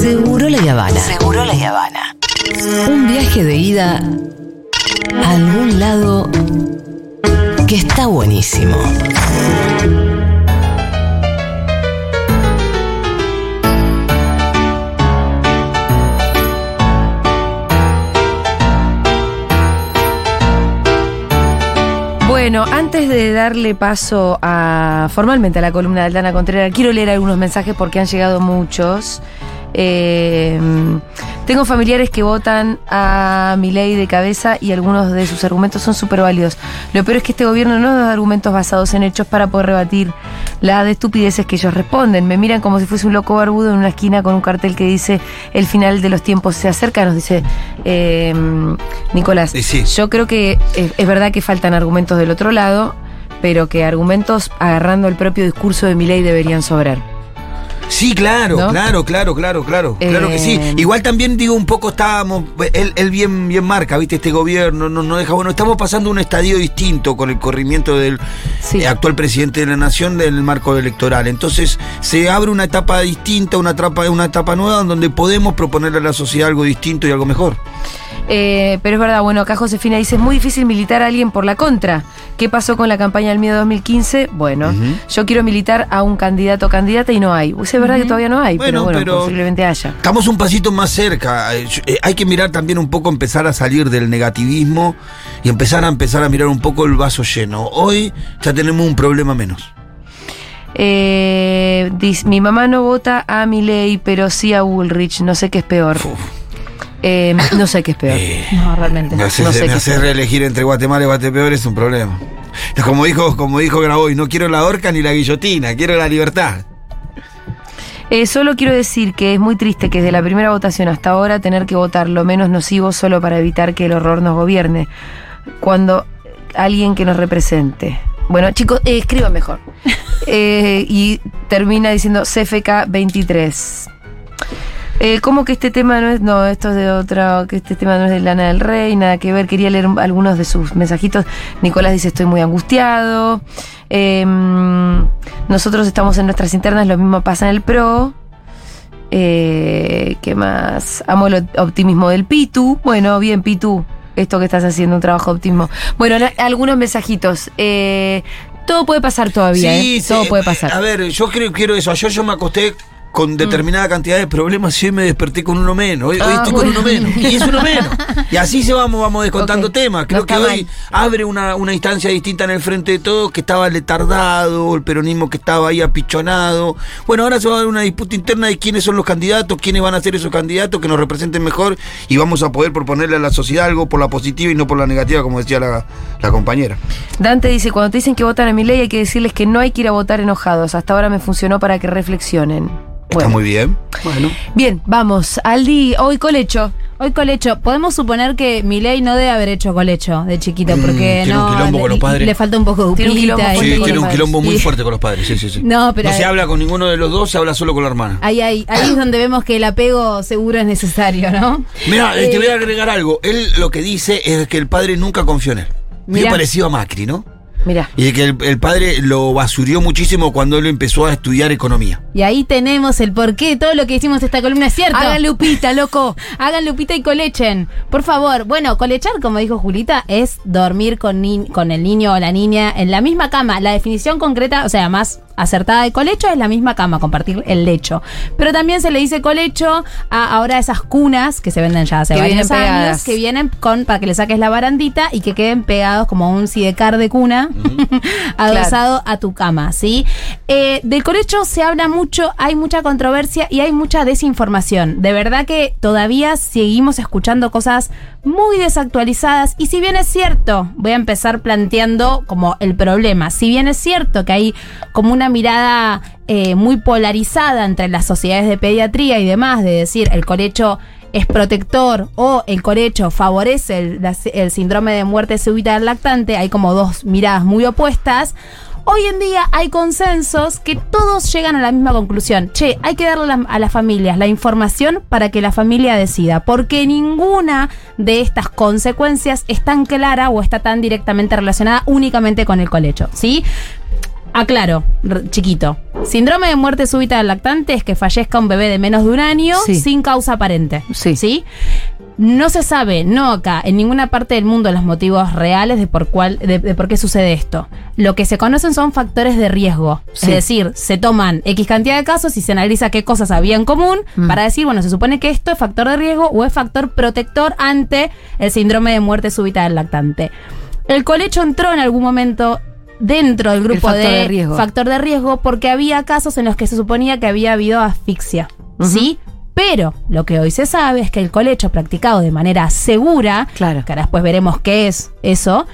Seguro la Habana. Seguro la Habana. Un viaje de ida a algún lado que está buenísimo. Bueno, antes de darle paso a formalmente a la columna de Aldana Contreras, quiero leer algunos mensajes porque han llegado muchos. Eh, tengo familiares que votan a mi ley de cabeza y algunos de sus argumentos son súper válidos. Lo peor es que este gobierno no da argumentos basados en hechos para poder rebatir la de estupideces que ellos responden. Me miran como si fuese un loco barbudo en una esquina con un cartel que dice el final de los tiempos se acerca, nos dice eh, Nicolás. Sí. Yo creo que es, es verdad que faltan argumentos del otro lado, pero que argumentos agarrando el propio discurso de mi ley deberían sobrar. Sí, claro, ¿No? claro, claro, claro, claro. Claro que sí. Eh, Igual también digo un poco estábamos, él, él bien, bien marca, viste, este gobierno no, no deja, bueno, estamos pasando un estadio distinto con el corrimiento del Sí. eh, actual presidente de la nación del marco electoral. Entonces se abre una etapa distinta, una etapa, una etapa nueva en donde podemos proponerle a la sociedad algo distinto y algo mejor. Eh, pero es verdad, bueno, acá Josefina dice, es muy difícil militar a alguien por la contra. ¿Qué pasó con la campaña del miedo 2015? Bueno, yo quiero militar a un candidato o candidata y no hay. Pues es verdad que todavía no hay, pero Bueno, bueno, pero- posiblemente haya. Estamos un pasito más cerca. Eh, eh, Hay que mirar también un poco, empezar a salir del negativismo y empezar a empezar a mirar un poco el vaso lleno. Hoy ya tenemos un problema menos. Eh, dice, mi mamá no vota a Milei, pero sí a Bullrich. No sé qué es peor. Uf. Eh, no sé qué es peor. Eh, No, realmente. me haces, No sé me sea. reelegir entre Guatemala y Guatepeor es un problema. Como dijo, como dijo Graboy, no quiero la horca ni la guillotina, quiero la libertad. Eh, solo quiero decir que es muy triste que desde la primera votación hasta ahora tener que votar lo menos nocivo solo para evitar que el horror nos gobierne. Cuando alguien que nos represente. Bueno, chicos, eh, escriban mejor. Eh, y termina diciendo CFK 23. Eh, ¿Cómo que este tema no es.? No, esto es de otra. Que este tema no es de Lana del Rey, nada que ver. Quería leer algunos de sus mensajitos. Nicolás dice: Estoy muy angustiado. Eh, nosotros estamos en nuestras internas, lo mismo pasa en el PRO. Eh, ¿Qué más? Amo el optimismo del Pitu. Bueno, bien, Pitu. Esto que estás haciendo, un trabajo de optimismo. Bueno, la- algunos mensajitos. Eh, todo puede pasar todavía, ¿eh? Todo puede pasar. A ver, yo creo quiero eso. Ayer yo me acosté. Con determinada cantidad de problemas y hoy me desperté con uno menos. Hoy, hoy Ah, estoy con uno menos. Y es uno menos. Y así se vamos, vamos descontando temas. Creo No que hoy mal. abre una, una instancia distinta en el frente de todos, que estaba letardado, el peronismo que estaba ahí apichonado. Bueno, ahora se va a dar una disputa interna de quiénes son los candidatos, quiénes van a ser esos candidatos que nos representen mejor y vamos a poder proponerle a la sociedad algo por la positiva y no por la negativa, como decía la, la compañera. Dante dice, cuando te dicen que votan a mi ley hay que decirles que no hay que ir a votar enojados. Hasta ahora me funcionó para que reflexionen. Está muy bien. Bueno. Bien, vamos. Aldi, hoy colecho. Hoy colecho, podemos suponer que Milei no debe haber hecho colecho de chiquito, Mm, porque tiene un no quilombo le, con los padres. le falta un poco de Tiene un quilombo Sí, tiene un quilombo muy fuerte con los padres, sí, sí, sí. No, pero No se habla con ninguno de los dos, se habla solo con la hermana. ahí, ahí, ahí es donde vemos que el apego seguro es necesario, ¿no? Mira, Eh, te voy a agregar algo. Él lo que dice es que el padre nunca confió en él. Muy Mirá. parecido a Macri, ¿no? Mira. Y que el, el padre lo basurió muchísimo cuando él empezó a estudiar economía. Y ahí tenemos el porqué, todo lo que hicimos esta columna es cierto. Hagan lupita, loco. Hagan lupita y colechen. Por favor. Bueno, colechar, como dijo Julita, es dormir con, ni- con el niño o la niña en la misma cama. La definición concreta, o sea, más acertada de colecho es la misma cama, compartir el lecho. Pero también se le dice colecho a ahora esas cunas que se venden ya hace Que varios años, pegadas. que vienen con para que le saques la barandita y que queden pegados como un sidecar de cuna adosado a tu cama, ¿sí? Eh, del colecho se habla mucho, hay mucha controversia y hay mucha desinformación. De verdad que todavía seguimos escuchando cosas muy desactualizadas y si bien es cierto, voy a empezar planteando como el problema, si bien es cierto que hay como una mirada eh, muy polarizada entre las sociedades de pediatría y demás, de decir el colecho es protector o el colecho favorece el, el síndrome de muerte súbita del lactante, hay como dos miradas muy opuestas. Hoy en día hay consensos que todos llegan a la misma conclusión. Che, hay que darle a las familias la información para que la familia decida, porque ninguna de estas consecuencias es tan clara o está tan directamente relacionada únicamente con el colecho, ¿sí? Aclaro, r- chiquito. Síndrome de muerte súbita del lactante es que fallezca un bebé de menos de un año Sí. sin causa aparente. Sí. ¿Sí? No se sabe, no acá, en ninguna parte del mundo, los motivos reales de por, cuál, de, de por qué sucede esto. Lo que se conocen son factores de riesgo. Sí. Es decir, se toman X cantidad de casos y se analiza qué cosas había en común Mm. para decir, bueno, se supone que esto es factor de riesgo o es factor protector ante el síndrome de muerte súbita del lactante. El colecho entró en algún momento dentro del grupo factor de, de riesgo. factor de riesgo porque había casos en los que se suponía que había habido asfixia. ¿Sí? Pero lo que hoy se sabe es que el colecho practicado de manera segura, Claro. que ahora después veremos qué es eso,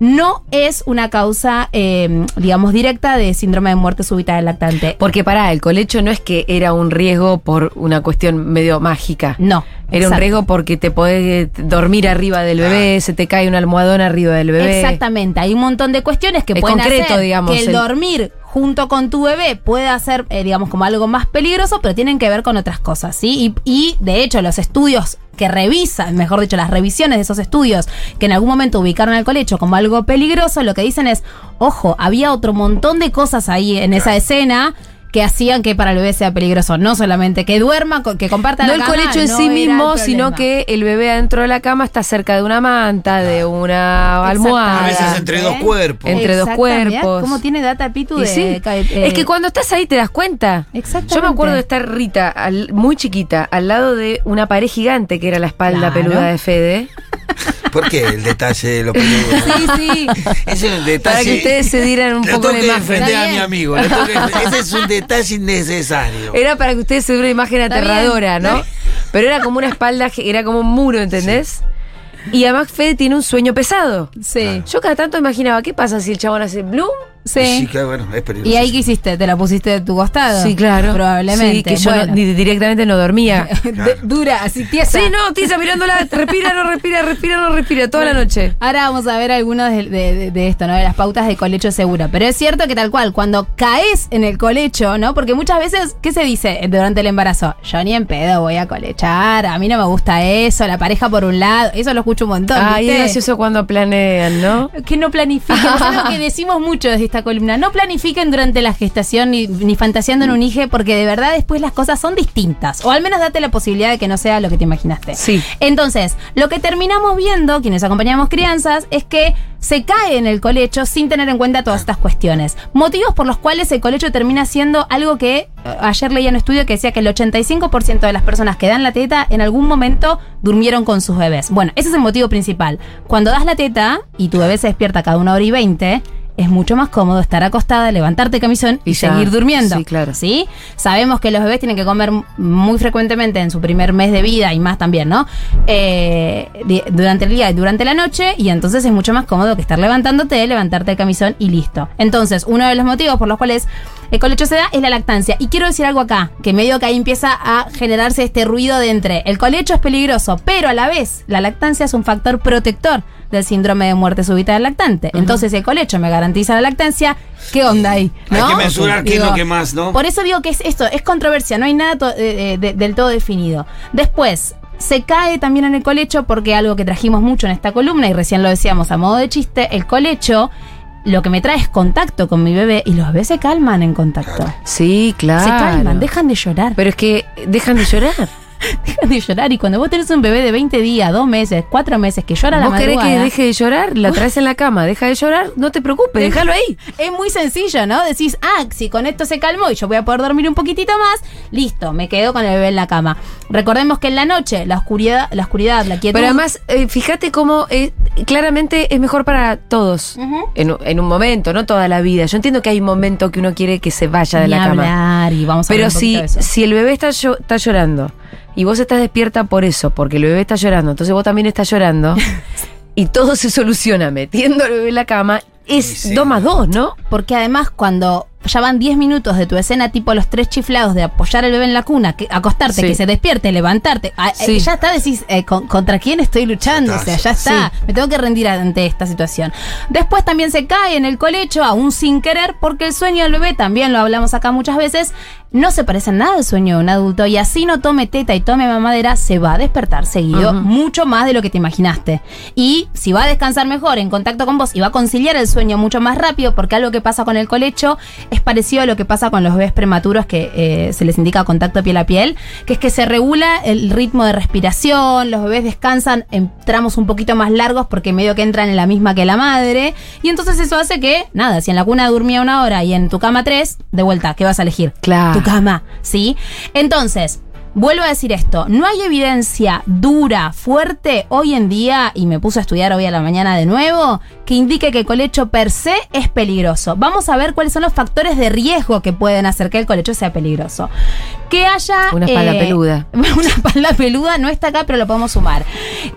no es una causa, eh, digamos, directa de síndrome de muerte súbita del lactante. Porque pará, el colecho no es que era un riesgo por una cuestión medio mágica. No. Era un riesgo porque te podés dormir arriba del bebé, se te cae un almohadón arriba del bebé. Exactamente, hay un montón de cuestiones que Es pueden concreto, hacer digamos, que el el- dormir junto con tu bebé pueda ser, eh, digamos, como algo más peligroso, pero tienen que ver con otras cosas, ¿sí? Y, y, de hecho, los estudios que revisan, mejor dicho, las revisiones de esos estudios que en algún momento ubicaron al colecho como algo peligroso, lo que dicen es, ojo, había otro montón de cosas ahí en esa escena que hacían que para el bebé sea peligroso, no solamente que duerma, que comparta No la el cama, colecho en no sí el mismo, sino que el bebé adentro de la cama está cerca de una manta, de una almohada. A veces entre dos cuerpos. Entre dos cuerpos. ¿Cómo tiene data Pitu de sí, eh, es que cuando estás ahí te das cuenta. Exactamente. Yo me acuerdo de estar Rita, al- muy chiquita, al lado de una pared gigante que era la espalda Claro. peluda de Fede. ¿Por qué el detalle de lo peludo? Sí, sí. Ese es un detalle. Para que ustedes se dieran un poco que imagen. defender a mi amigo. ese es un detalle innecesario. Era para que ustedes se dieran una imagen Está aterradora, ¿no? Pero era como una espalda, era como un muro, ¿entendés? Y además Fede tiene un sueño pesado. Sí. Yo cada tanto imaginaba, ¿qué pasa si el chabón hace bloom? Sí. Sí, claro, bueno, es peligroso. ¿Y ahí qué hiciste? ¿Te la pusiste de tu costado? Sí, claro. Probablemente. Sí, que yo no- Bueno. ni- directamente no dormía. De- dura, así tiesa. Sí, no, Tisa mirándola, respira, no respira, respira, no respira, toda la noche. Ahora vamos a ver algunos de, de- esto, ¿no? De las pautas de colecho segura. Pero es cierto que tal cual, cuando caes en el colecho, ¿no? Porque muchas veces, ¿qué se dice durante el embarazo? Yo ni en pedo voy a colechar, a mí no me gusta eso, la pareja por un lado, eso lo escucho un montón. Ay, es ¿viste? gracioso cuando planean, ¿no? Que no planifiquen, es algo que decimos mucho desde esta columna. No planifiquen durante la gestación ni, ni fantaseando en un hijo, porque de verdad después las cosas son distintas. O al menos date la posibilidad de que no sea lo que te imaginaste. Sí. Entonces, lo que terminamos viendo, quienes acompañamos crianzas, es que se cae en el colecho sin tener en cuenta todas estas cuestiones. Motivos por los cuales el colecho termina siendo algo que eh, ayer leía un estudio que decía que el 85% de las personas que dan la teta en algún momento durmieron con sus bebés. Bueno, ese es el motivo principal. Cuando das la teta y tu bebé se despierta cada una hora y veinte, es mucho más cómodo estar acostada, levantarte camisón y, Y ya. seguir durmiendo. Sí, claro. ¿Sí? Sabemos que los bebés tienen que comer muy frecuentemente en su primer mes de vida y más también, ¿no? Eh, durante el día y durante la noche, y entonces es mucho más cómodo que estar levantándote, levantarte el camisón y listo. Entonces, uno de los motivos por los cuales el colecho se da es la lactancia. Y quiero decir algo acá, que medio que ahí empieza a generarse este ruido de entre el colecho es peligroso, pero a la vez la lactancia es un factor protector del síndrome de muerte súbita del lactante. Entonces, si el colecho me garantiza la lactancia, ¿qué onda ahí? Hay que mensurar qué es lo que más, ¿no? Por eso digo que es esto, es controversia, no hay nada to- eh, eh, de- del todo definido. Después, se cae también en el colecho porque algo que trajimos mucho en esta columna, y recién lo decíamos a modo de chiste, el colecho lo que me trae es contacto con mi bebé y los bebés se calman en contacto. Sí, claro. Se calman, dejan de llorar. Pero es que dejan de llorar. dejan de llorar. Y cuando vos tenés un bebé de 20 días, 2 meses, 4 meses que llora la ¿Vos querés madrugada, que deje de llorar? La traes en la cama, deja de llorar, no te preocupes, déjalo ahí. Es muy sencillo, ¿no? Decís, ah, si con esto se calmó y yo voy a poder dormir un poquitito más, listo, me quedo con el bebé en la cama. Recordemos que en la noche, la oscuridad, la oscuridad, la quietud. Pero además, eh, fíjate cómo eh, claramente es mejor para todos. En, un- en un momento, no toda la vida. Yo entiendo que hay un momento que uno quiere que se vaya de Ni la cama. hablar, y vamos a Pero si, poquito de eso. si el bebé está, está llorando y vos estás despierta por eso, porque el bebé está llorando, entonces vos también estás llorando y todo se soluciona metiendo al bebé en la cama, es Sí, sí. dos más dos, ¿no? Porque además cuando ya van 10 minutos de tu escena, tipo los tres chiflados de apoyar al bebé en la cuna, que, acostarte, Sí. que se despierte, levantarte. ah, eh, Sí. ya está, decís, eh, con- ¿contra quién estoy luchando? Ya o sea, está, ya está. Me tengo que rendir ante esta situación. Después también se cae en el colecho, aún sin querer, porque el sueño del bebé, también lo hablamos acá muchas veces, no se parece en nada al sueño de un adulto. Y así no tome teta y tome mamadera, se va a despertar seguido, mucho más de lo que te imaginaste. Y si va a descansar mejor en contacto con vos y va a conciliar el sueño mucho más rápido, porque algo que pasa con el colecho es parecido a lo que pasa con los bebés prematuros que eh, se les indica contacto piel a piel, que es que se regula el ritmo de respiración, los bebés descansan en tramos un poquito más largos porque medio que entran en la misma que la madre, y entonces eso hace que, nada, si en la cuna durmía una hora y en tu cama tres, de vuelta, ¿qué vas a elegir? Claro. Tu cama, ¿sí? Entonces, Vuelvo a decir esto, no hay evidencia dura, fuerte hoy en día, y me puse a estudiar hoy a la mañana de nuevo, que indique que el colecho per se es peligroso. Vamos a ver cuáles son los factores de riesgo que pueden hacer que el colecho sea peligroso. Que haya... Una espalda peluda. Una espalda peluda no está acá, pero lo podemos sumar.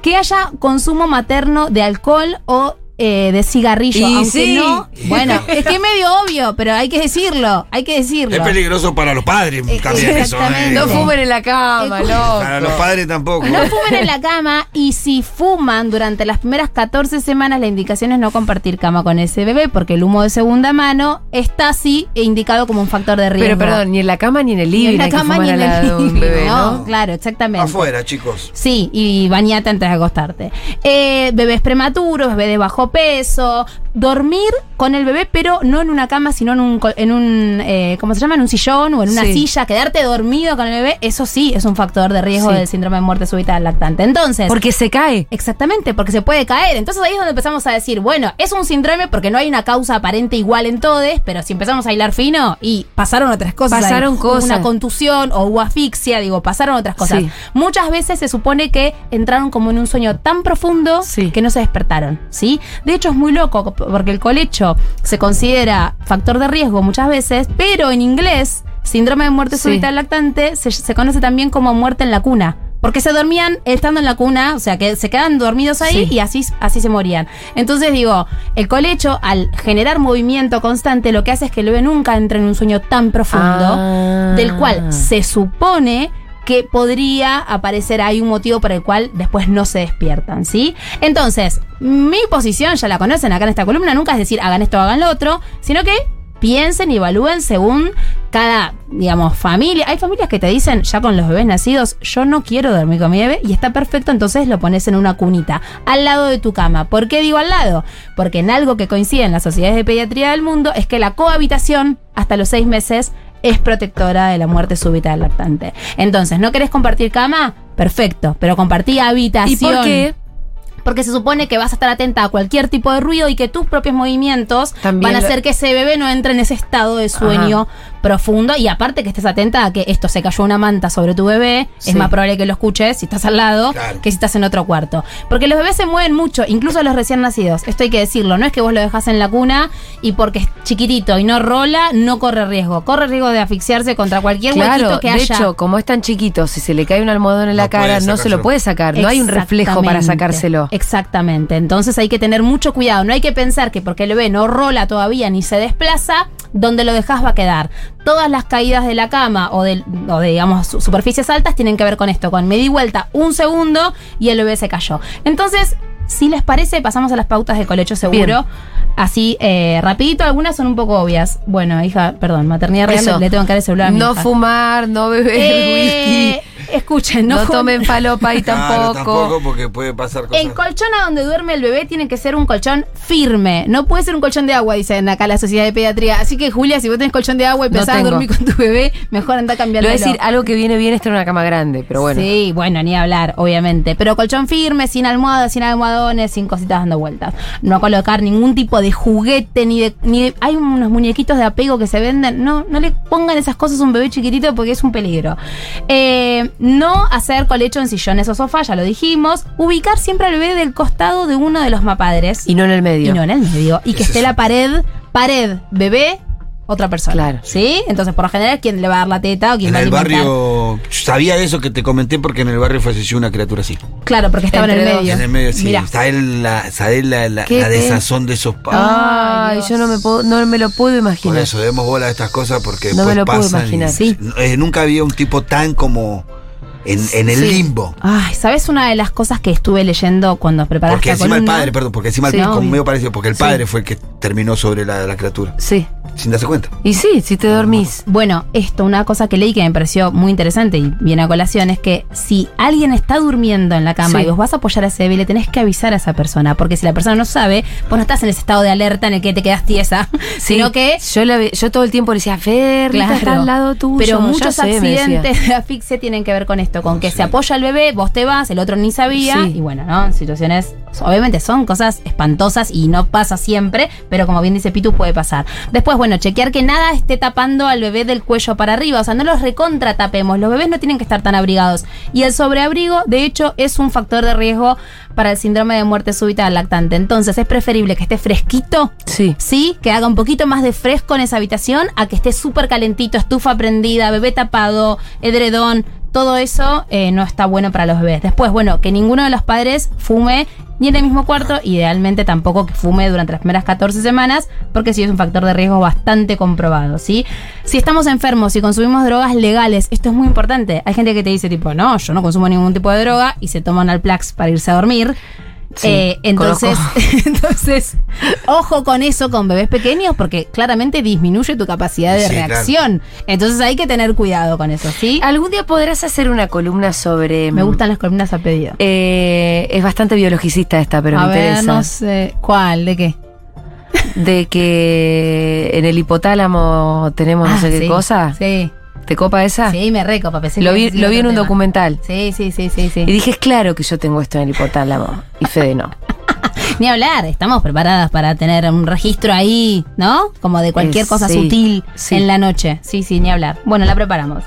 Que haya consumo materno de alcohol o eh, de cigarrillo, Y aunque sí. no... Bueno, es que es medio obvio, pero hay que decirlo, hay que decirlo. Es peligroso para los padres Eh, también eso. exactamente. ¿eh? No fumen en la cama, loco. Para los padres tampoco. No fumen en la cama y si fuman durante las primeras 14 semanas, la indicación es no compartir cama con ese bebé porque el humo de segunda mano está así indicado como un factor de riesgo. Pero perdón, ni en la cama ni en el Ni living en la cama ni en el living. bebé, no, ¿no? claro, exactamente. Afuera, chicos. Sí, y bañate antes de acostarte. Eh, bebés prematuros, bebé de bajo peso. Dormir con el bebé, pero no en una cama, sino en un, en un eh, ¿cómo se llama? En un sillón o en una Sí. silla. Quedarte dormido con el bebé, eso sí es un factor de riesgo Sí. del síndrome de muerte súbita del lactante. Entonces, Porque se cae. Exactamente, porque se puede caer. Entonces ahí es donde empezamos a decir, bueno, es un síndrome porque no hay una causa aparente igual en todos, pero si empezamos a hilar fino y pasaron otras cosas. Pasaron ahí, cosas. Una contusión o hubo asfixia, digo, pasaron otras cosas. Sí. Muchas veces se supone que entraron como en un sueño tan profundo que no se despertaron, ¿sí? De hecho es muy loco porque el colecho se considera factor de riesgo muchas veces, pero en inglés, síndrome de muerte Sí. súbita del lactante se, se conoce también como muerte en la cuna. Porque se dormían estando en la cuna, o sea, que se quedan dormidos ahí Sí. y así, así se morían. Entonces digo, el colecho, al generar movimiento constante, lo que hace es que el bebé nunca entre en un sueño tan profundo, Ah. del cual se supone que podría aparecer ahí un motivo por el cual después no se despiertan, ¿sí? Entonces, mi posición, ya la conocen acá en esta columna, nunca es decir hagan esto o hagan lo otro, sino que piensen y evalúen según cada, digamos, familia. Hay familias que te dicen, ya con los bebés nacidos, yo no quiero dormir con mi bebé y está perfecto, entonces lo pones en una cunita, al lado de tu cama. ¿Por qué digo al lado? Porque en algo que coincide en las sociedades de pediatría del mundo es que la cohabitación hasta los seis meses es protectora de la muerte súbita del lactante. Entonces, ¿no querés compartir cama? Perfecto, pero compartí ¿Y habitación. por qué? Porque se supone que vas a estar atenta a cualquier tipo de ruido y que tus propios movimientos También van a hacer que ese bebé no entre en ese estado de sueño profundo. Y aparte que estés atenta a que esto se cayó una manta sobre tu bebé, Sí. es más probable que lo escuches si estás al lado Claro. que si estás en otro cuarto. Porque los bebés se mueven mucho, incluso los recién nacidos. Esto hay que decirlo. No es que vos lo dejas en la cuna y porque es chiquitito y no rola, no corre riesgo. Corre riesgo de asfixiarse contra cualquier Claro, huequito que de haya. hecho, como es tan chiquito, si se le cae un almohadón en la No cara, no se lo puede sacar. No hay un reflejo para sacárselo. Exactamente. Entonces hay que tener mucho cuidado. No hay que pensar que porque el bebé no rola todavía ni se desplaza, donde lo dejas va a quedar. Todas las caídas de la cama o de, o de, digamos, su- superficies altas tienen que ver con esto, con me di vuelta un segundo y el bebé se cayó. Entonces, si les parece, pasamos a las pautas de colecho seguro. Bien. Así, eh, rapidito, algunas son un poco obvias. Bueno, hija, perdón, maternidad real, Eso. le tengo que dar el celular a mi No hija. fumar, no beber Eh, whisky. Escuchen, no, No, tomen falopa y Claro, tampoco. tampoco porque puede pasar cosas. El colchón a donde duerme el bebé tiene que ser un colchón firme. No puede ser un colchón de agua, dicen acá la Sociedad de Pediatría. Así que, Julia, si vos tenés colchón de agua y No pensás tengo. dormir con tu bebé, mejor anda Lo cambiando. voy a decir, algo que viene bien es tener una cama grande, pero bueno. Sí, bueno, ni hablar, obviamente. Pero colchón firme, sin almohadas, sin almohadones, sin cositas dando vueltas. No colocar ningún tipo de juguete, ni de, ni de- Hay unos muñequitos de apego que se venden. No, no le pongan esas cosas a un bebé chiquitito porque es un peligro. Eh, no hacer colecho en sillones o sofás, ya lo dijimos. Ubicar siempre al bebé del costado de uno de los mapadres. Y no en el medio. Y no en el medio. Y que esté es- la pared, pared, bebé, otra persona. Claro. ¿Sí? Entonces, por lo general, ¿quién le va a dar la teta o quién En va a el alimentar? barrio, sabía eso que te comenté porque en el barrio falleció una criatura así. Claro, porque estaba en el Entre dos. medio. En el medio, sí. Mira. Sabés la, sabés la, la, ¿Qué la desazón de esos padres. Ay, Dios. yo no me puedo, no me lo puedo Por imaginar. eso demos bola a estas cosas porque No después me lo puedo pasan. y- imaginar. Sí. Eh, nunca había un tipo tan como en, en el Sí. limbo. Ay, ¿sabes una de las cosas que estuve leyendo cuando preparé Porque encima el padre, perdón, porque encima Sí, el como medio parecido, porque el padre fue el que terminó sobre la, la criatura, Sí. sin darse cuenta. Y sí, si te dormís. Bueno, esto, una cosa que leí que me pareció muy interesante y viene a colación es que si alguien está durmiendo en la cama Sí. y vos vas a apoyar a ese bebé, le tenés que avisar a esa persona, porque si la persona no sabe, vos no estás en ese estado de alerta en el que te quedas tiesa, Sí, sino que yo, la yo todo el tiempo le decía, Fer, está al lado tuyo. Pero muchos sé, accidentes de asfixia tienen que ver con esto, con que se apoya el bebé, vos te vas, el otro ni sabía, Sí. y bueno, ¿no? Situaciones, obviamente son cosas espantosas y no pasa siempre, pero como bien dice Pitu, puede pasar. Después, bueno, chequear que nada esté tapando al bebé del cuello para arriba, o sea, no los recontratapemos, los bebés no tienen que estar tan abrigados. Y el sobreabrigo, de hecho, es un factor de riesgo para el síndrome de muerte súbita del lactante. Entonces, es preferible que esté fresquito Sí. Sí, que haga un poquito más de fresco en esa habitación a que esté súper calentito, estufa prendida, bebé tapado, edredón. Todo eso eh, no está bueno para los bebés. Después, bueno, que ninguno de los padres fume ni en el mismo cuarto, idealmente tampoco que fume durante las primeras 14 semanas, porque sí es un factor de riesgo bastante comprobado, ¿sí? Si estamos enfermos y consumimos drogas legales, esto es muy importante. Hay gente que te dice tipo, no, yo no consumo ningún tipo de droga y se toman Alplax para irse a dormir. Sí, Eh, entonces, entonces, ojo con eso con bebés pequeños porque claramente disminuye tu capacidad de Sí, claro. reacción. Entonces hay que tener cuidado con eso, ¿sí? ¿Algún día podrás hacer una columna sobre... Me gustan las columnas a pedido. Eh, es bastante biologicista esta, pero a me ver, interesa. no sé. ¿Cuál? ¿De qué? De que en el hipotálamo tenemos no Ah, sé qué sí, cosa. Sí. ¿Te copa esa? Sí, me recopa. pensé Lo vi, lo vi en un tema. documental. Sí, sí, sí, sí, sí. Y dije, es claro que yo tengo esto en el hipotálamo. Y Fede no. Ni hablar, estamos preparadas para tener un registro ahí, ¿no? Como de cualquier Eh, cosa sí, sutil sí. en la noche. Sí, sí, ni hablar. Bueno, la preparamos.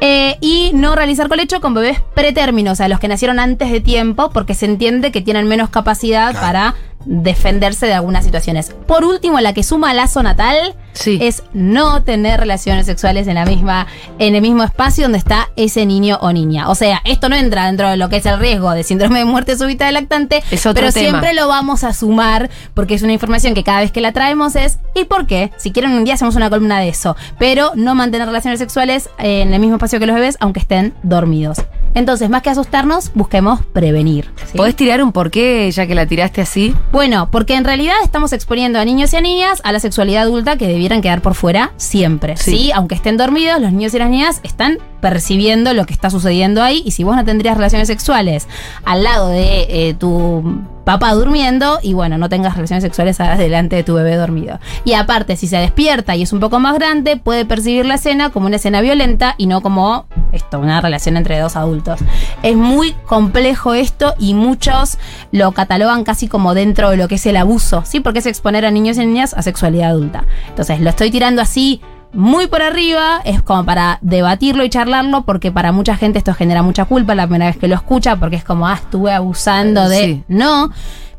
Eh, y no realizar colecho con bebés pretérminos, o sea, los que nacieron antes de tiempo, porque se entiende que tienen menos capacidad Claro. para defenderse de algunas situaciones. Por último, la que suma lazo natal Sí. es no tener relaciones sexuales en la misma en el mismo espacio donde está ese niño o niña. O sea, esto no entra dentro de lo que es el riesgo de síndrome de muerte súbita del lactante, Es otro pero tema. siempre lo vamos a sumar porque es una información que cada vez que la traemos es ¿y por qué? Si quieren un día hacemos una columna de eso, pero no mantener relaciones sexuales en el mismo espacio que los bebés aunque estén dormidos. Entonces, más que asustarnos, busquemos prevenir. ¿sí? ¿Podés tirar un porqué ya que la tiraste así? Bueno, porque en realidad estamos exponiendo a niños y a niñas a la sexualidad adulta que debieran quedar por fuera siempre. Sí. Sí. Aunque estén dormidos, los niños y las niñas están percibiendo lo que está sucediendo ahí y si vos no tendrías relaciones sexuales al lado de eh, tu papá durmiendo y bueno, no tengas relaciones sexuales delante de tu bebé dormido. Y aparte, si se despierta y es un poco más grande, puede percibir la escena como una escena violenta y no como esto, una relación entre dos adultos. Es muy complejo esto y muchos lo catalogan casi como dentro de lo que es el abuso, ¿sí? Porque es exponer a niños y niñas a sexualidad adulta. Entonces, lo estoy tirando así muy por arriba, es como para debatirlo y charlarlo, porque para mucha gente esto genera mucha culpa la primera vez que lo escucha, porque es como, ah, estuve abusando de... Sí. No,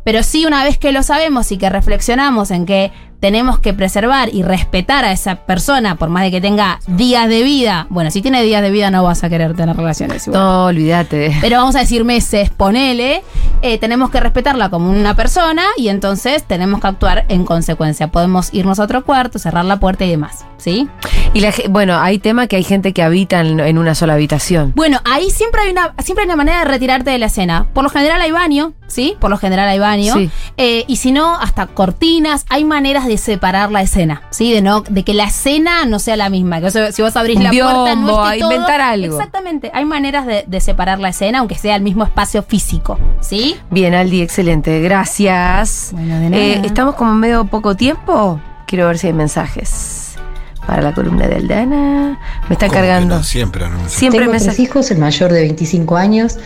pero sí una vez que lo sabemos y que reflexionamos en que tenemos que preservar y respetar a esa persona, por más de que tenga días de vida. Bueno, si tiene días de vida no vas a querer tener relaciones igual. No, olvídate. Pero vamos a decir meses, ponele, eh, tenemos que respetarla como una persona y entonces tenemos que actuar en consecuencia. Podemos irnos a otro cuarto, cerrar la puerta y demás, ¿sí? Y la, bueno, hay tema que hay gente que habita en, en una sola habitación. Bueno, ahí siempre hay una siempre hay una manera de retirarte de la escena. Por lo general hay baño, ¿sí? Por lo general hay baño. Sí. Eh, y si no, hasta cortinas. Hay maneras de separar la escena, ¿sí? De no de que la escena no sea la misma. Que si vos abrís Un la puerta, no esté a todo- inventar algo. Exactamente. Hay maneras de, de separar la escena, aunque sea el mismo espacio físico, ¿sí? Bien, Aldi, excelente. Gracias. Bueno, de nada. Eh, Estamos como en medio poco tiempo. Quiero ver si hay mensajes para la columna de Aldana. Me está ¿Cómo que cargando. no? Siempre, ¿no? Siempre Tengo tres mensajes. hijos, el mayor de 25 años.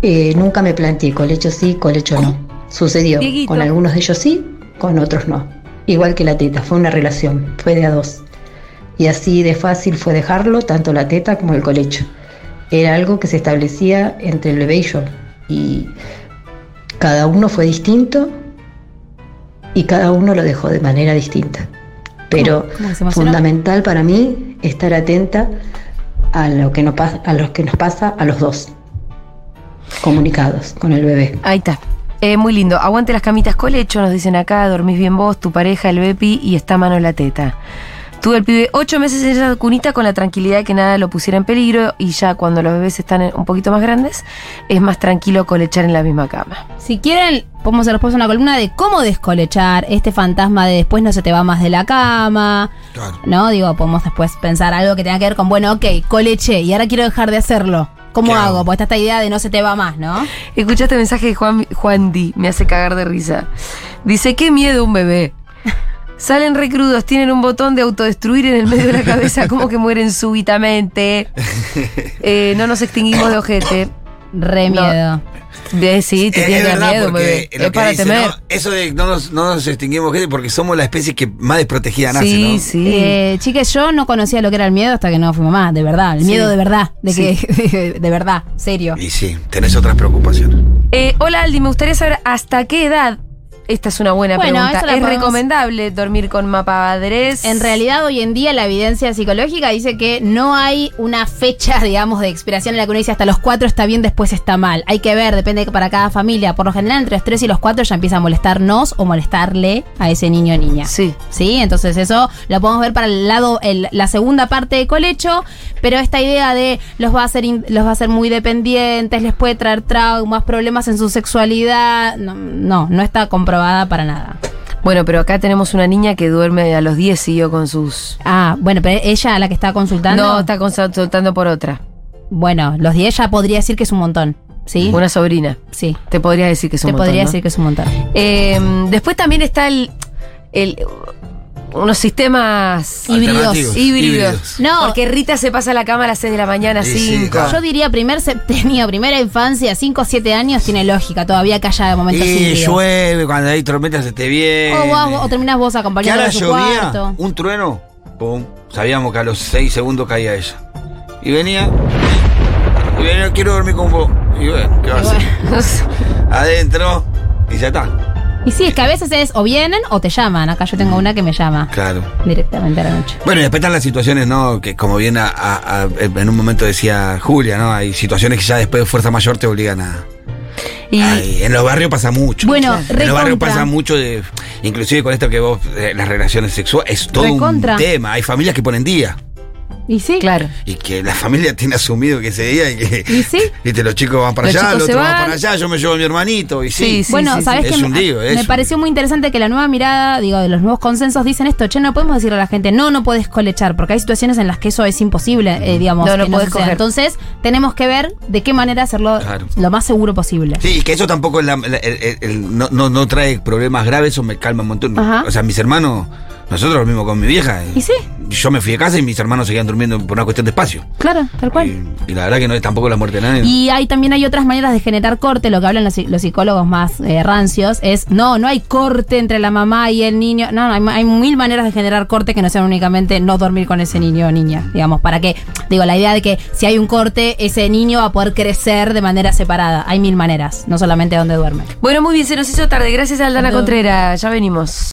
Eh, nunca me planteé colecho sí, colecho no. Sucedió. Dieguito. Con algunos de ellos sí, con otros no. Igual que la teta, fue una relación, fue de a dos. Y así de fácil fue dejarlo, tanto la teta como el colecho. Era algo que se establecía entre el bebé y yo. Y cada uno fue distinto y cada uno lo dejó de manera distinta. Pero fundamental para mí estar atenta a lo que nos pasa, a lo que nos pasa a los dos, comunicados con el bebé. Ahí está. Eh, muy lindo. Aguante las camitas colecho, nos dicen acá, dormís bien vos, tu pareja, el Bepi y está mano la teta. Tuve el pibe ocho meses en esa cunita con la tranquilidad de que nada lo pusiera en peligro y ya cuando los bebés están un poquito más grandes es más tranquilo colechar en la misma cama. Si quieren, podemos hacer después una columna de cómo descolechar este fantasma de después no se te va más de la cama. Claro. ¿No? Digo, podemos después pensar algo que tenga que ver con, bueno, ok, coleché y ahora quiero dejar de hacerlo. ¿Cómo ¿Qué hago? hago? Porque está esta idea de no se te va más, ¿no? Escucha este mensaje de Juan, Juan Di, me hace cagar de risa. Dice, qué miedo un bebé. Salen recrudos, tienen un botón de autodestruir en el medio de la cabeza, como que mueren súbitamente. Eh, no nos extinguimos de ojete. Re No. miedo. Ve, sí, te Es- tiene es miedo, porque bebé. lo Es que para dice, temer. ¿no? Eso de no nos, no nos extinguimos gente porque somos la especie que más desprotegida nace, Sí, ¿no? sí. Eh, chiques, yo no conocía lo que era el miedo hasta que no fui mamá, de verdad. El Sí. miedo de verdad, de que, de verdad, serio. Y sí, tenés otras preocupaciones. Eh, hola Aldi, me gustaría saber hasta qué edad, esta es una buena Bueno, pregunta, ¿es podemos- recomendable dormir con mapadres? En realidad, hoy en día, la evidencia psicológica dice que no hay una fecha, digamos, de expiración en la que uno dice hasta los cuatro está bien, después está mal. Hay que ver, depende para cada familia. Por lo general, entre los tres y los cuatro ya empieza a molestarnos o molestarle a ese niño o niña. Sí. Sí, entonces eso lo podemos ver para el lado, el- la segunda parte de colecho, pero esta idea de los va a hacer in- los va a hacer muy dependientes, les puede traer traumas, problemas en su sexualidad, no, no, no está para nada. Bueno, pero acá tenemos una niña que duerme a los 10 siguió con sus... Ah, bueno, pero ella la que está consultando. No, está consultando por otra. Bueno, los 10 ya podría decir que es un montón. ¿Sí? Una sobrina. sí. Te podría decir que es un Te montón, podría ¿no? decir que es un montón. Eh, después también está el, el- unos sistemas Híbridos. Híbridos. No. Porque Rita se pasa a la cama a las 6 de la mañana, Sí, sí, 5. claro. Yo diría primer septenio, primera infancia, 5 o 7 años, tiene lógica. Todavía que haya momentos Y híbridos. llueve, cuando hay tormentas se te viene. O, vos- o terminás vos acompañando a su llovía, cuarto. un trueno, pum, sabíamos que a los 6 segundos caía ella. Y venía, y venía, quiero dormir con vos. Y bueno, ¿qué va a hacer? Adentro, y ya está. Y sí, es que a veces es o vienen o te llaman. Acá yo tengo una que me llama Claro. directamente a la noche. Bueno, y después están las situaciones, ¿no? Que como bien a- a- a- en un momento decía Julia, ¿no? Hay situaciones que ya después de fuerza mayor te obligan a... Y Ay, en los barrios pasa mucho. Bueno, en los barrios pasa mucho de... Inclusive con esto que vos, eh, las relaciones sexuales, es todo Recontra. un tema. Hay familias que ponen día. Y sí. claro. Y que la familia tiene asumido que ese día y que... Y sí. Viste, los chicos van para Los allá, chicos los otros van van. para allá, yo me llevo a mi hermanito y sí. Sí, sí. bueno, ¿sabes Es qué? un lío, es Me un pareció muy interesante que la nueva mirada, digo, de los nuevos consensos dicen esto, che, no podemos decirle a la gente, no, no puedes colechar, porque hay situaciones en las que eso es imposible, eh, digamos. No, no que podés coger. Entonces, tenemos que ver de qué manera hacerlo Claro. lo más seguro posible. Sí, y que eso tampoco es la- la- el- el- el- no, no, no trae problemas graves, eso me calma un montón. Ajá. O sea, mis hermanos, nosotros lo mismo con mi vieja. Y sí. Yo me fui de casa y mis hermanos seguían durmiendo por una cuestión de espacio. Claro, tal cual. Y, y la verdad que no es tampoco la muerte de nadie. Y hay también hay otras maneras de generar corte, lo que hablan los, los psicólogos más eh, rancios, es no, no hay corte entre la mamá y el niño, no, no, hay, hay mil maneras de generar corte que no sean únicamente no dormir con ese niño o niña, digamos, para que, digo, la idea de que si hay un corte, ese niño va a poder crecer de manera separada, hay mil maneras, no solamente donde duerme. Bueno, muy bien, se nos hizo tarde. Gracias a Aldana. Contreras. Ya venimos.